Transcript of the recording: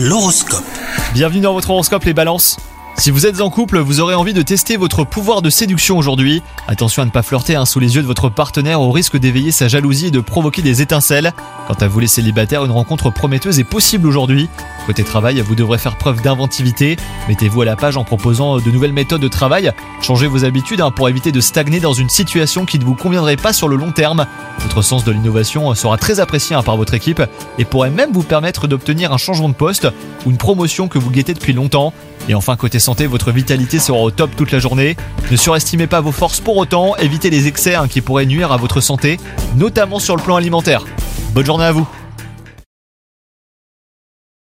L'horoscope. Bienvenue dans votre horoscope les balances. Si vous êtes en couple, vous aurez envie de tester votre pouvoir de séduction aujourd'hui. Attention à ne pas flirter hein, sous les yeux de votre partenaire au risque d'éveiller sa jalousie et de provoquer des étincelles. Quant à vous les célibataires, une rencontre prometteuse est possible aujourd'hui. Côté travail, vous devrez faire preuve d'inventivité. Mettez-vous à la page en proposant de nouvelles méthodes de travail. Changez vos habitudes hein, pour éviter de stagner dans une situation qui ne vous conviendrait pas sur le long terme. Votre sens de l'innovation sera très apprécié hein, par votre équipe et pourrait même vous permettre d'obtenir un changement de poste ou une promotion que vous guettez depuis longtemps. Et enfin, côté santé, votre vitalité sera au top toute la journée. Ne surestimez pas vos forces pour autant, évitez les excès hein, qui pourraient nuire à votre santé, notamment sur le plan alimentaire. Bonne journée à vous